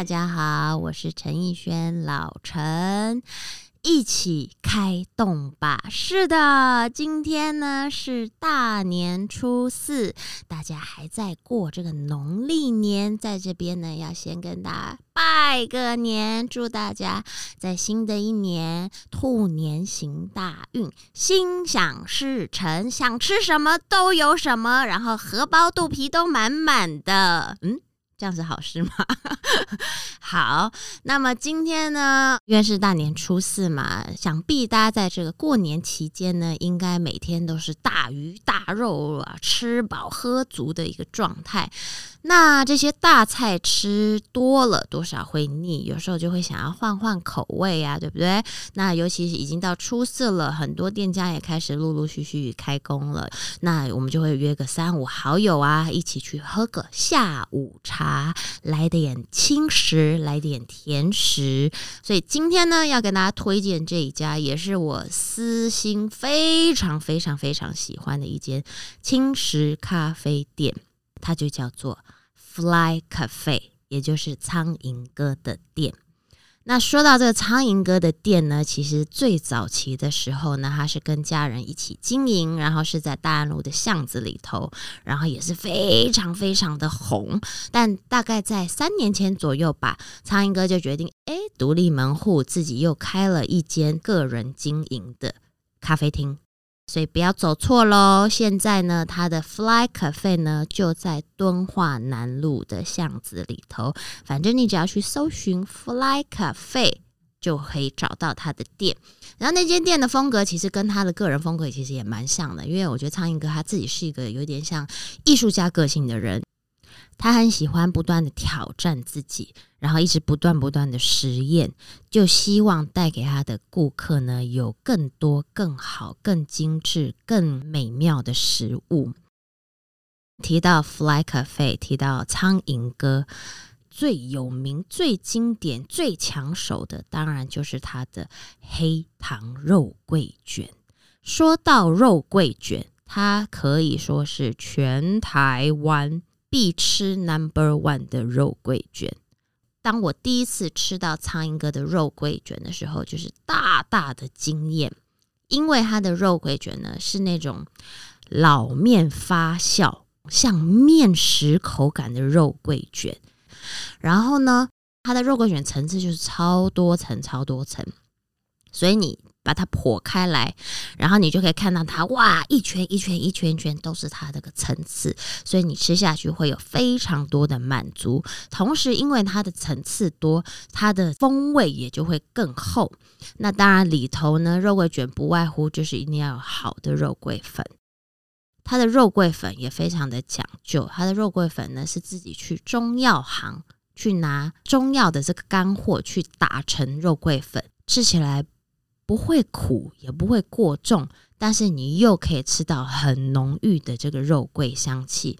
大家好，我是陈奕轩，老陈。一起开动吧！是的，今天呢是大年初四，大家还在过这个农历年，在这边呢要先跟大家拜个年，祝大家在新的一年兔年行大运，心想事成，想吃什么都有什么，然后荷包肚皮都满满的。嗯。这样是好事吗？好，那么今天呢，因为是大年初四嘛，想必大家在这个过年期间呢，应该每天都是大鱼大肉啊，吃饱喝足的一个状态。那这些大菜吃多了，多少会腻，有时候就会想要换换口味啊，对不对？那尤其是已经到初四了，很多店家也开始陆陆续续开工了，那我们就会约个三五好友啊，一起去喝个下午茶，啊来点轻食，来点甜食。所以今天呢，要给大家推荐这一家，也是我私心非常非常非常喜欢的一间轻食咖啡店。它就叫做 Fly Cafe，也就是苍蝇哥的店。那说到这个苍蝇哥的店呢，其实最早期的时候呢，他是跟家人一起经营，然后是在大安路的巷子里头，然后也是非常非常的红。但大概在三年前左右吧，苍蝇哥就决定，哎，独立门户，自己又开了一间个人经营的咖啡厅。所以不要走错喽！现在呢，它的 Fly Cafe 呢就在敦化南路的巷子里头。反正你只要去搜寻 Fly Cafe，就可以找到他的店。然后那间店的风格其实跟他的个人风格其实也蛮像的，因为我觉得苍蝇哥他自己是一个有点像艺术家个性的人。他很喜欢不断的挑战自己，然后一直不断不断的实验，就希望带给他的顾客呢有更多、更好、更精致、更美妙的食物。提到 Fly Cafe，提到苍蝇哥，最有名、最经典、最抢手的，当然就是他的黑糖肉桂卷。说到肉桂卷，它可以说是全台湾。必吃 Number One 的肉桂卷。当我第一次吃到苍蝇哥的肉桂卷的时候，就是大大的惊艳，因为它的肉桂卷呢是那种老面发酵、像面食口感的肉桂卷。然后呢，它的肉桂卷层次就是超多层、超多层，所以你。把它剖开来，然后你就可以看到它，哇，一圈一圈一圈圈都是它这个层次，所以你吃下去会有非常多的满足。同时，因为它的层次多，它的风味也就会更厚。那当然里头呢，肉桂卷不外乎就是一定要有好的肉桂粉。它的肉桂粉也非常的讲究，它的肉桂粉呢是自己去中药行去拿中药的这个干货去打成肉桂粉，吃起来。不会苦，也不会过重，但是你又可以吃到很浓郁的这个肉桂香气。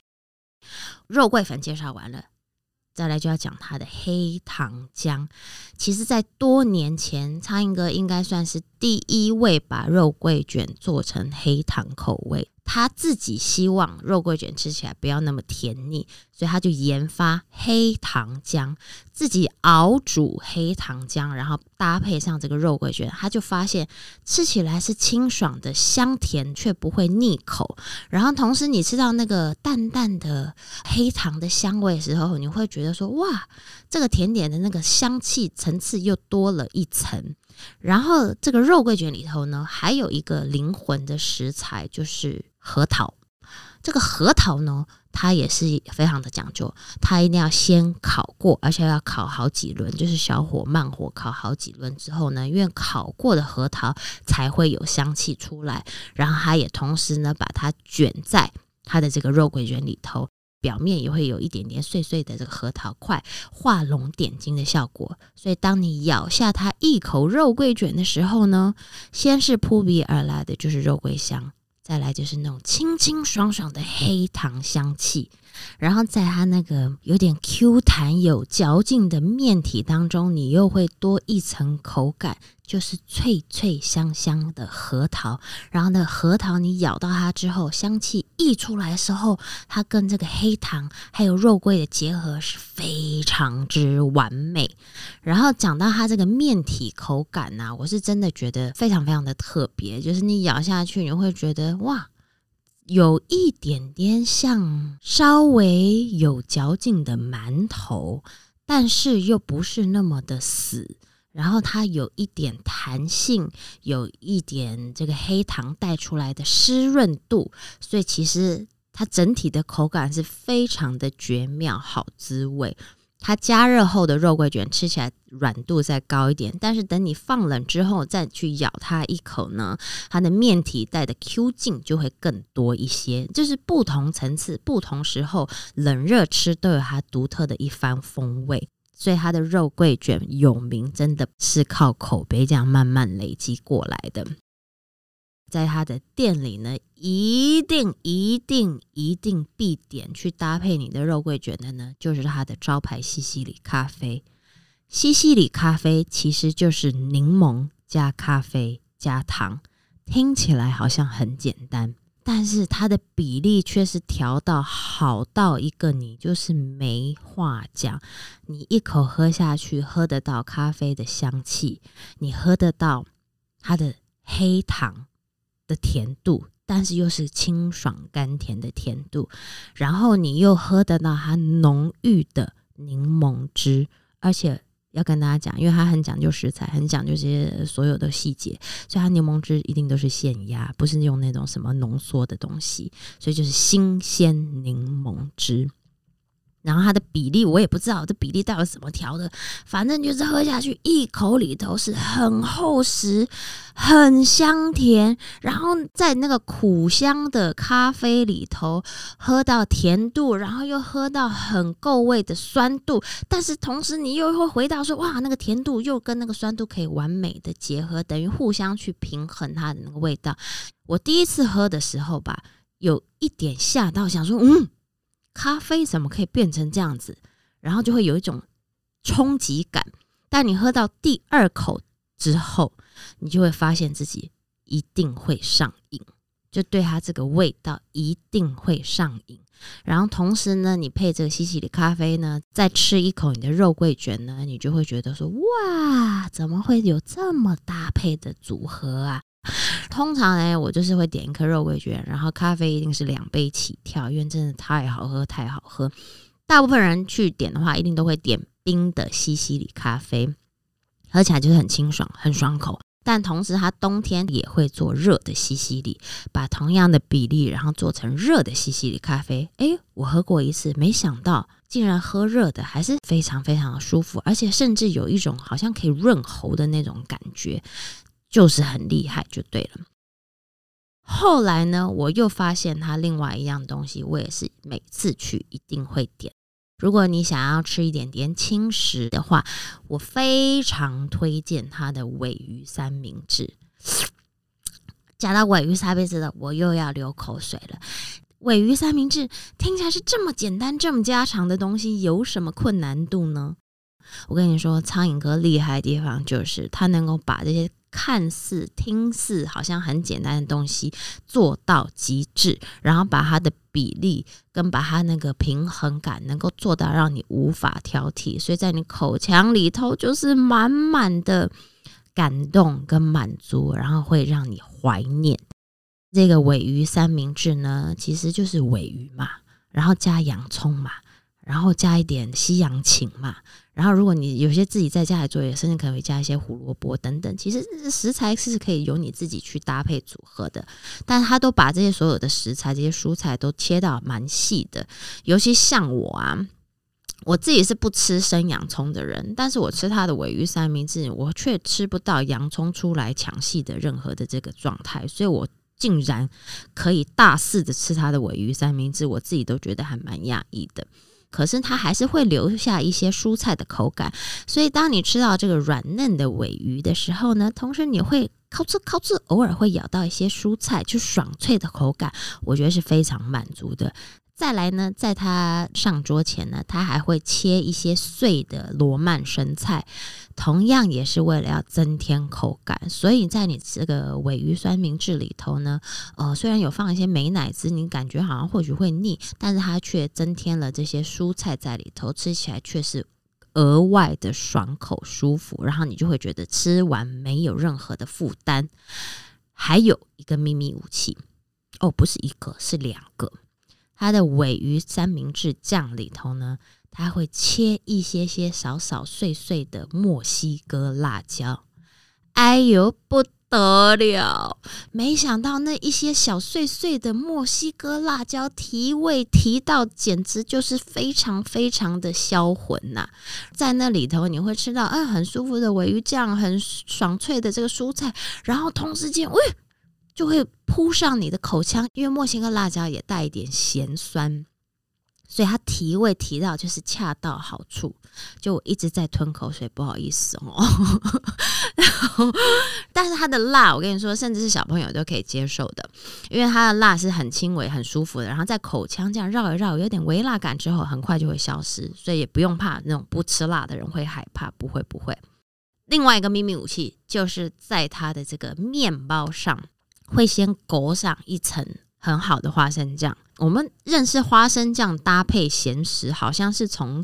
肉桂粉介绍完了，再来就要讲它的黑糖浆。其实，在多年前，苍蝇哥应该算是第一位把肉桂卷做成黑糖口味。他自己希望肉桂卷吃起来不要那么甜腻，所以他就研发黑糖浆，自己熬煮黑糖浆，然后搭配上这个肉桂卷，他就发现吃起来是清爽的、香甜却不会腻口。然后同时你吃到那个淡淡的黑糖的香味的时候，你会觉得说：哇，这个甜点的那个香气层次又多了一层。然后这个肉桂卷里头呢，还有一个灵魂的食材，就是核桃。这个核桃呢，它也是非常的讲究，它一定要先烤过，而且要烤好几轮，就是小火慢火烤好几轮之后呢，因为烤过的核桃才会有香气出来。然后它也同时呢，把它卷在它的这个肉桂卷里头。表面也会有一点点碎碎的这个核桃块，画龙点睛的效果。所以当你咬下它一口肉桂卷的时候呢，先是扑鼻而来的就是肉桂香，再来就是那种清清爽爽的黑糖香气，然后在它那个有点 Q 弹有嚼劲的面体当中，你又会多一层口感。就是脆脆香香的核桃，然后呢，核桃你咬到它之后，香气溢出来的时候，它跟这个黑糖还有肉桂的结合是非常之完美。然后讲到它这个面体口感呢，我是真的觉得非常非常的特别，就是你咬下去，你会觉得哇，有一点点像稍微有嚼劲的馒头，但是又不是那么的死。然后它有一点弹性，有一点这个黑糖带出来的湿润度，所以其实它整体的口感是非常的绝妙，好滋味。它加热后的肉桂卷吃起来软度再高一点，但是等你放冷之后再去咬它一口呢，它的面体带的 Q 劲就会更多一些。就是不同层次、不同时候冷热吃都有它独特的一番风味。所以它的肉桂卷有名，真的是靠口碑这样慢慢累积过来的。在他的店里呢，一定一定一定必点去搭配你的肉桂卷的呢，就是它的招牌西西里咖啡。西西里咖啡其实就是柠檬加咖啡加糖，听起来好像很简单。但是它的比例却是调到好到一个，你就是没话讲。你一口喝下去，喝得到咖啡的香气，你喝得到它的黑糖的甜度，但是又是清爽甘甜的甜度，然后你又喝得到它浓郁的柠檬汁，而且。要跟大家讲，因为它很讲究食材，很讲究这些所有的细节，所以它柠檬汁一定都是现压，不是用那种什么浓缩的东西，所以就是新鲜柠檬汁。然后它的比例我也不知道，这比例到底怎么调的，反正就是喝下去一口里头是很厚实、很香甜，然后在那个苦香的咖啡里头喝到甜度，然后又喝到很够味的酸度，但是同时你又会回到说，哇，那个甜度又跟那个酸度可以完美的结合，等于互相去平衡它的那个味道。我第一次喝的时候吧，有一点吓到，想说，嗯。咖啡怎么可以变成这样子？然后就会有一种冲击感。但你喝到第二口之后，你就会发现自己一定会上瘾，就对它这个味道一定会上瘾。然后同时呢，你配这个西西里咖啡呢，再吃一口你的肉桂卷呢，你就会觉得说：哇，怎么会有这么搭配的组合啊？通常呢，我就是会点一颗肉桂卷，然后咖啡一定是两杯起跳，因为真的太好喝，太好喝。大部分人去点的话，一定都会点冰的西西里咖啡，喝起来就是很清爽、很爽口。但同时，它冬天也会做热的西西里，把同样的比例，然后做成热的西西里咖啡。诶，我喝过一次，没想到竟然喝热的还是非常非常的舒服，而且甚至有一种好像可以润喉的那种感觉。就是很厉害，就对了。后来呢，我又发现它另外一样东西，我也是每次去一定会点。如果你想要吃一点点轻食的话，我非常推荐它的尾鱼三明治。讲到尾鱼三明治的，我又要流口水了。尾鱼三明治听起来是这么简单、这么家常的东西，有什么困难度呢？我跟你说，苍蝇哥厉害的地方就是他能够把这些。看似、听似好像很简单的东西做到极致，然后把它的比例跟把它那个平衡感能够做到让你无法挑剔，所以在你口腔里头就是满满的感动跟满足，然后会让你怀念。这个尾鱼三明治呢，其实就是尾鱼嘛，然后加洋葱嘛。然后加一点西洋芹嘛，然后如果你有些自己在家里做，也甚至可以加一些胡萝卜等等。其实食材是可以由你自己去搭配组合的，但他都把这些所有的食材、这些蔬菜都切到蛮细的。尤其像我啊，我自己是不吃生洋葱的人，但是我吃他的尾鱼三明治，我却吃不到洋葱出来抢戏的任何的这个状态，所以我竟然可以大肆的吃他的尾鱼三明治，我自己都觉得还蛮讶异的。可是它还是会留下一些蔬菜的口感，所以当你吃到这个软嫩的尾鱼的时候呢，同时你会靠吃靠吃，偶尔会咬到一些蔬菜，就爽脆的口感，我觉得是非常满足的。再来呢，在他上桌前呢，他还会切一些碎的罗曼生菜，同样也是为了要增添口感。所以在你这个尾鱼酸明治里头呢，呃，虽然有放一些美奶滋，你感觉好像或许会腻，但是它却增添了这些蔬菜在里头，吃起来却是额外的爽口舒服，然后你就会觉得吃完没有任何的负担。还有一个秘密武器哦，不是一个，是两个。它的尾鱼三明治酱里头呢，它会切一些些少少碎碎的墨西哥辣椒。哎呦，不得了！没想到那一些小碎碎的墨西哥辣椒提味提到，简直就是非常非常的销魂呐！在那里头，你会吃到嗯很舒服的尾鱼酱，很爽脆的这个蔬菜，然后同时间，喂。就会扑上你的口腔，因为墨西哥辣椒也带一点咸酸，所以它提味提到就是恰到好处。就我一直在吞口水，不好意思哦。然后，但是它的辣，我跟你说，甚至是小朋友都可以接受的，因为它的辣是很轻微、很舒服的。然后在口腔这样绕一绕，有点微辣感之后，很快就会消失，所以也不用怕那种不吃辣的人会害怕，不会不会。另外一个秘密武器就是在它的这个面包上。会先裹上一层很好的花生酱。我们认识花生酱搭配咸食，好像是从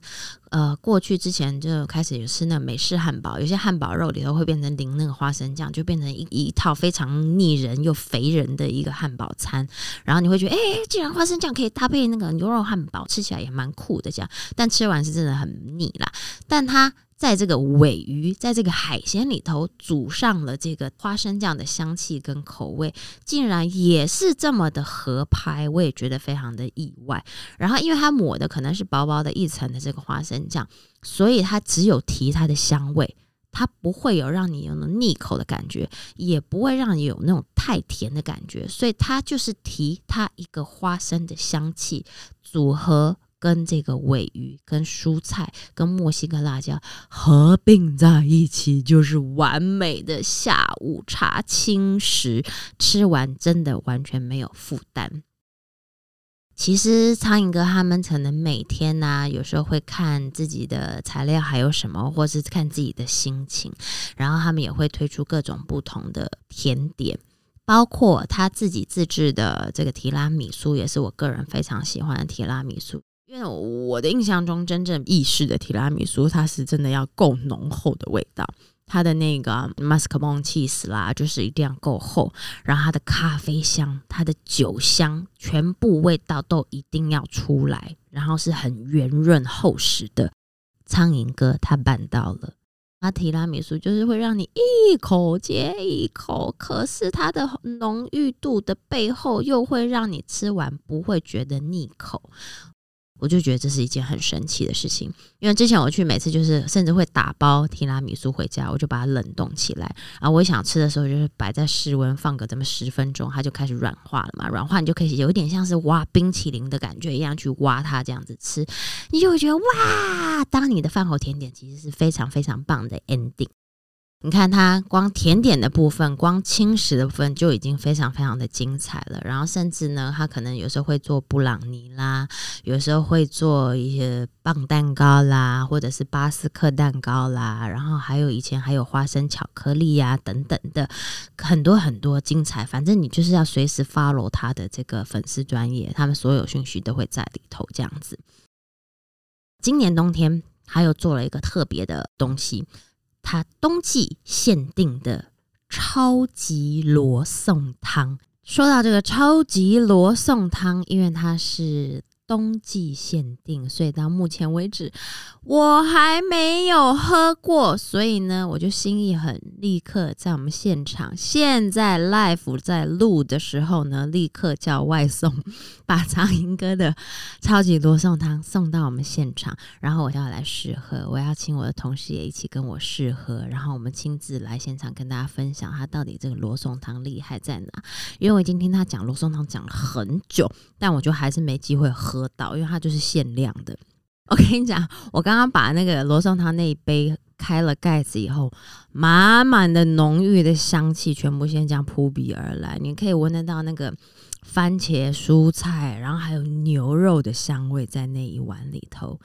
呃过去之前就开始有吃那美式汉堡，有些汉堡肉里头会变成淋那个花生酱，就变成一一套非常腻人又肥人的一个汉堡餐。然后你会觉得，哎，既然花生酱可以搭配那个牛肉汉堡，吃起来也蛮酷的这样。但吃完是真的很腻啦。但它在这个尾鱼，在这个海鲜里头煮上了这个花生酱的香气跟口味，竟然也是这么的合拍，我也觉得非常的意外。然后，因为它抹的可能是薄薄的一层的这个花生酱，所以它只有提它的香味，它不会有让你有那种腻口的感觉，也不会让你有那种太甜的感觉，所以它就是提它一个花生的香气组合。跟这个尾鱼、跟蔬菜、跟墨西哥辣椒合并在一起，就是完美的下午茶轻食。吃完真的完全没有负担。其实苍蝇哥他们可能每天呢，有时候会看自己的材料还有什么，或是看自己的心情，然后他们也会推出各种不同的甜点，包括他自己自制的这个提拉米苏，也是我个人非常喜欢的提拉米苏。因为我的印象中，真正意式的提拉米苏，它是真的要够浓厚的味道。它的那个 m a s c a r p o n cheese 啦，就是一定要够厚。然后它的咖啡香、它的酒香，全部味道都一定要出来。然后是很圆润厚实的。苍蝇哥他办到了，那提拉米苏就是会让你一口接一口，可是它的浓郁度的背后，又会让你吃完不会觉得腻口。我就觉得这是一件很神奇的事情，因为之前我去每次就是甚至会打包提拉米苏回家，我就把它冷冻起来，然后我想吃的时候就是摆在室温放个这么十分钟，它就开始软化了嘛。软化你就可以有一点像是挖冰淇淋的感觉一样去挖它这样子吃，你就会觉得哇，当你的饭后甜点其实是非常非常棒的 ending。你看它光甜点的部分，光轻食的部分就已经非常非常的精彩了。然后甚至呢，它可能有时候会做布朗尼啦，有时候会做一些棒蛋糕啦，或者是巴斯克蛋糕啦。然后还有以前还有花生巧克力呀等等的很多很多精彩。反正你就是要随时 follow 他的这个粉丝专业，他们所有讯息都会在里头这样子。今年冬天他又做了一个特别的东西。它冬季限定的超级罗宋汤。说到这个超级罗宋汤，因为它是。冬季限定，所以到目前为止我还没有喝过，所以呢，我就心意很立刻在我们现场，现在 live 在录的时候呢，立刻叫外送，把苍蝇哥的超级罗宋汤送到我们现场，然后我要来试喝，我要请我的同事也一起跟我试喝，然后我们亲自来现场跟大家分享他到底这个罗宋汤厉害在哪，因为我已经听他讲罗宋汤讲了很久，但我就还是没机会喝。喝到，因为它就是限量的。我跟你讲，我刚刚把那个罗宋汤那一杯开了盖子以后，满满的浓郁的香气全部先这样扑鼻而来，你可以闻得到那个番茄、蔬菜，然后还有牛肉的香味在那一碗里头。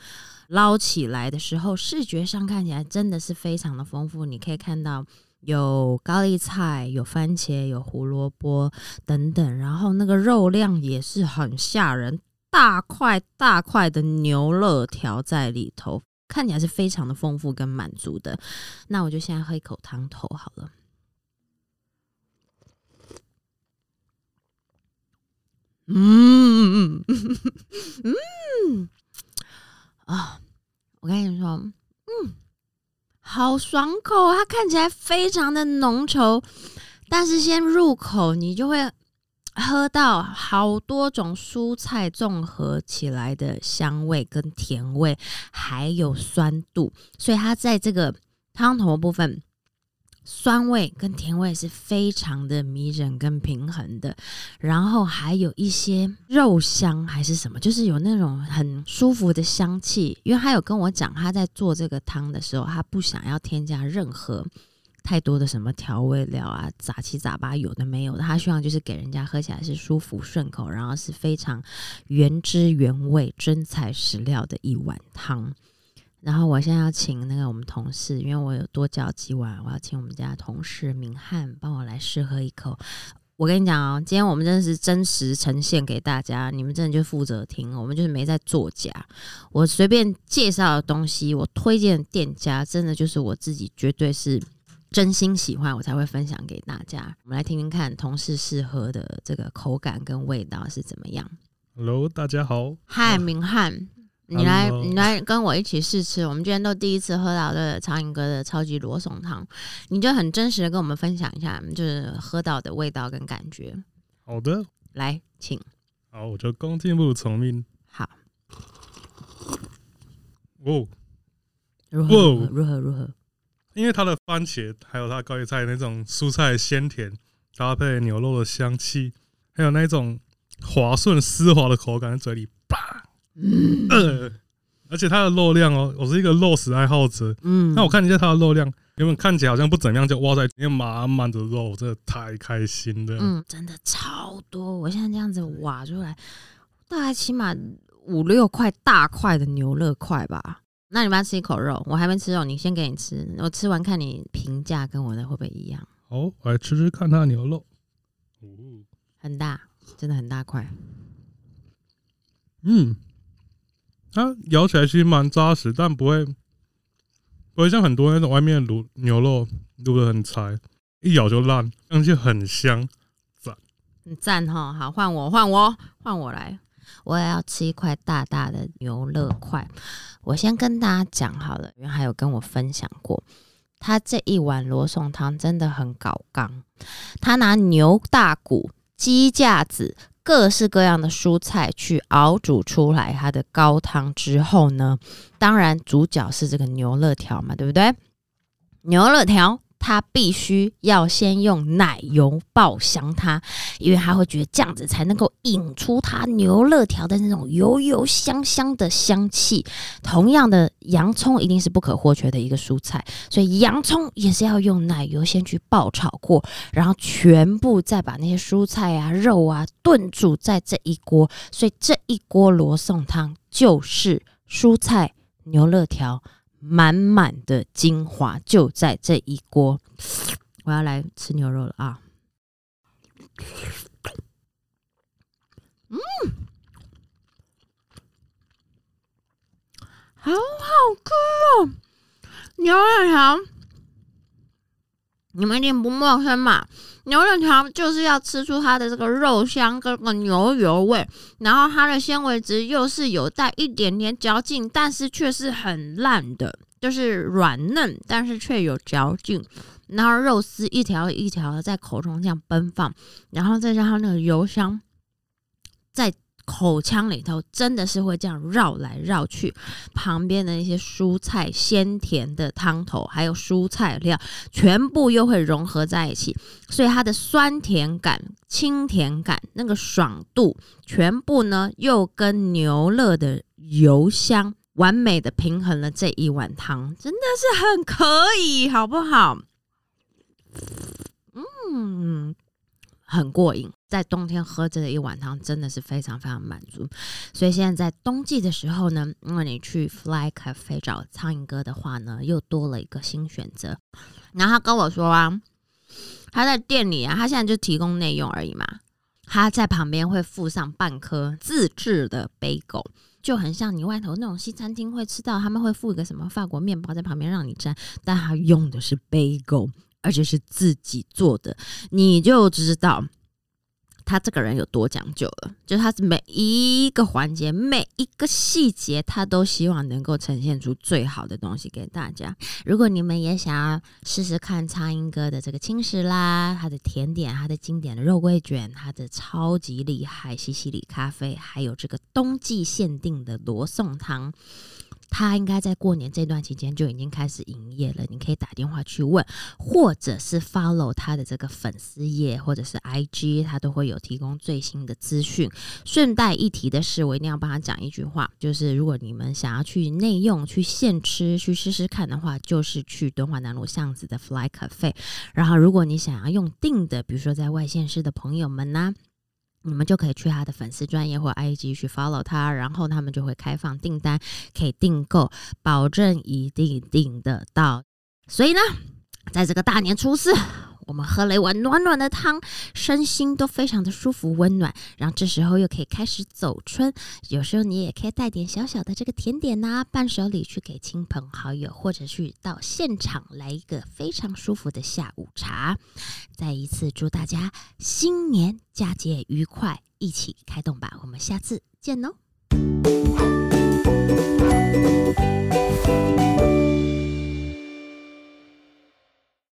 捞起来的时候，视觉上看起来真的是非常的丰富。你可以看到有高丽菜、有番茄、有胡萝卜等等，然后那个肉量也是很吓人，大块大块的牛肋条在里头，看起来是非常的丰富跟满足的。那我就先喝一口汤头好了。嗯嗯嗯啊！我跟你说，嗯，好爽口，它看起来非常的浓稠，但是先入口，你就会喝到好多种蔬菜综合起来的香味跟甜味，还有酸度，所以它在这个汤头部分。酸味跟甜味是非常的迷人跟平衡的，然后还有一些肉香还是什么，就是有那种很舒服的香气。因为他有跟我讲，他在做这个汤的时候，他不想要添加任何太多的什么调味料啊，杂七杂八有的没有的，他希望就是给人家喝起来是舒服顺口，然后是非常原汁原味真材实料的一碗汤。然后我现在要请那个我们同事，因为我有多叫几碗，我要请我们家同事明翰帮我来试喝一口。我跟你讲哦，今天我们真的是真实呈现给大家，你们真的就负责听，我们就是没在作假。我随便介绍的东西，我推荐店家，真的就是我自己绝对是真心喜欢，我才会分享给大家。我们来听听看同事试喝的这个口感跟味道是怎么样。Hello，大家好，嗨，明翰。你来，你来跟我一起试吃。我们今天都第一次喝到的苍蝇哥的超级罗宋汤，你就很真实的跟我们分享一下，就是喝到的味道跟感觉。好的，来，请。好，我就恭敬不如从命。好。哦，如何？如何？如何？因为它的番茄还有它高丽菜那种蔬菜鲜甜，搭配牛肉的香气，还有那种滑顺丝滑的口感，在嘴里叭。嗯，而且它的肉量哦，我是一个肉食爱好者。嗯，那我看一下它的肉量，原本看起来好像不怎么样，就哇塞，因为满满的肉，真的太开心了。嗯，真的超多，我现在这样子挖出来，大概起码五六块大块的牛肋块吧。那你们要吃一口肉，我还没吃肉，你先给你吃，我吃完看你评价跟我的会不会一样。好，我来吃吃看它的牛肉。哦，很大，真的很大块。嗯。它咬起来其实蛮扎实，但不会不会像很多那种外面卤牛肉卤的很柴，一咬就烂，而且很香，赞，很赞哈！好，换我，换我，换我来，我也要吃一块大大的牛肋块。我先跟大家讲好了，因为还有跟我分享过，他这一碗罗宋汤真的很搞刚，他拿牛大骨、鸡架子。各式各样的蔬菜去熬煮出来它的高汤之后呢，当然主角是这个牛肋条嘛，对不对？牛肋条。他必须要先用奶油爆香它，因为他会觉得这样子才能够引出它牛肋条的那种油油香香的香气。同样的，洋葱一定是不可或缺的一个蔬菜，所以洋葱也是要用奶油先去爆炒过，然后全部再把那些蔬菜啊、肉啊炖煮在这一锅。所以这一锅罗宋汤就是蔬菜牛肋条。满满的精华就在这一锅，我要来吃牛肉了啊！嗯，好好吃哦，牛肉条，你们一定不陌生嘛？牛肉条就是要吃出它的这个肉香跟个牛油味，然后它的纤维质又是有带一点点嚼劲，但是却是很烂的，就是软嫩，但是却有嚼劲。然后肉丝一条一条的在口中这样奔放，然后再加上那个油香，在。口腔里头真的是会这样绕来绕去，旁边的那些蔬菜鲜甜的汤头，还有蔬菜料，全部又会融合在一起，所以它的酸甜感、清甜感、那个爽度，全部呢又跟牛肋的油香完美的平衡了这一碗汤，真的是很可以，好不好？嗯。很过瘾。在冬天喝这一碗汤真的是非常非常满足。所以现在在冬季的时候呢，因为你去 Fly Cafe 找苍蝇哥的话呢，又多了一个新选择。然后他跟我说啊，他在店里啊，他现在就提供内用而已嘛。他在旁边会附上半颗自制的杯狗，就很像你外头那种西餐厅会吃到，他们会附一个什么法国面包在旁边让你沾，但他用的是杯狗，而且是自己做的，你就知道。他这个人有多讲究了，就是他每一个环节、每一个细节，他都希望能够呈现出最好的东西给大家。如果你们也想要试试看苍蝇哥的这个轻食啦，他的甜点、他的经典的肉桂卷、他的超级厉害西西里咖啡，还有这个冬季限定的罗宋汤。他应该在过年这段期间就已经开始营业了，你可以打电话去问，或者是 follow 他的这个粉丝页，或者是 IG，他都会有提供最新的资讯。顺带一提的是，我一定要帮他讲一句话，就是如果你们想要去内用、去现吃、去试试看的话，就是去敦化南路巷子的 Fly Cafe。然后，如果你想要用订的，比如说在外县市的朋友们呢？你们就可以去他的粉丝专业或 IG 去 follow 他，然后他们就会开放订单，可以订购，保证一定订得到。所以呢，在这个大年初四。我们喝了一碗暖暖的汤，身心都非常的舒服温暖。然后这时候又可以开始走春，有时候你也可以带点小小的这个甜点呐，伴手礼去给亲朋好友，或者去到现场来一个非常舒服的下午茶。再一次祝大家新年佳节愉快，一起开动吧！我们下次见喽。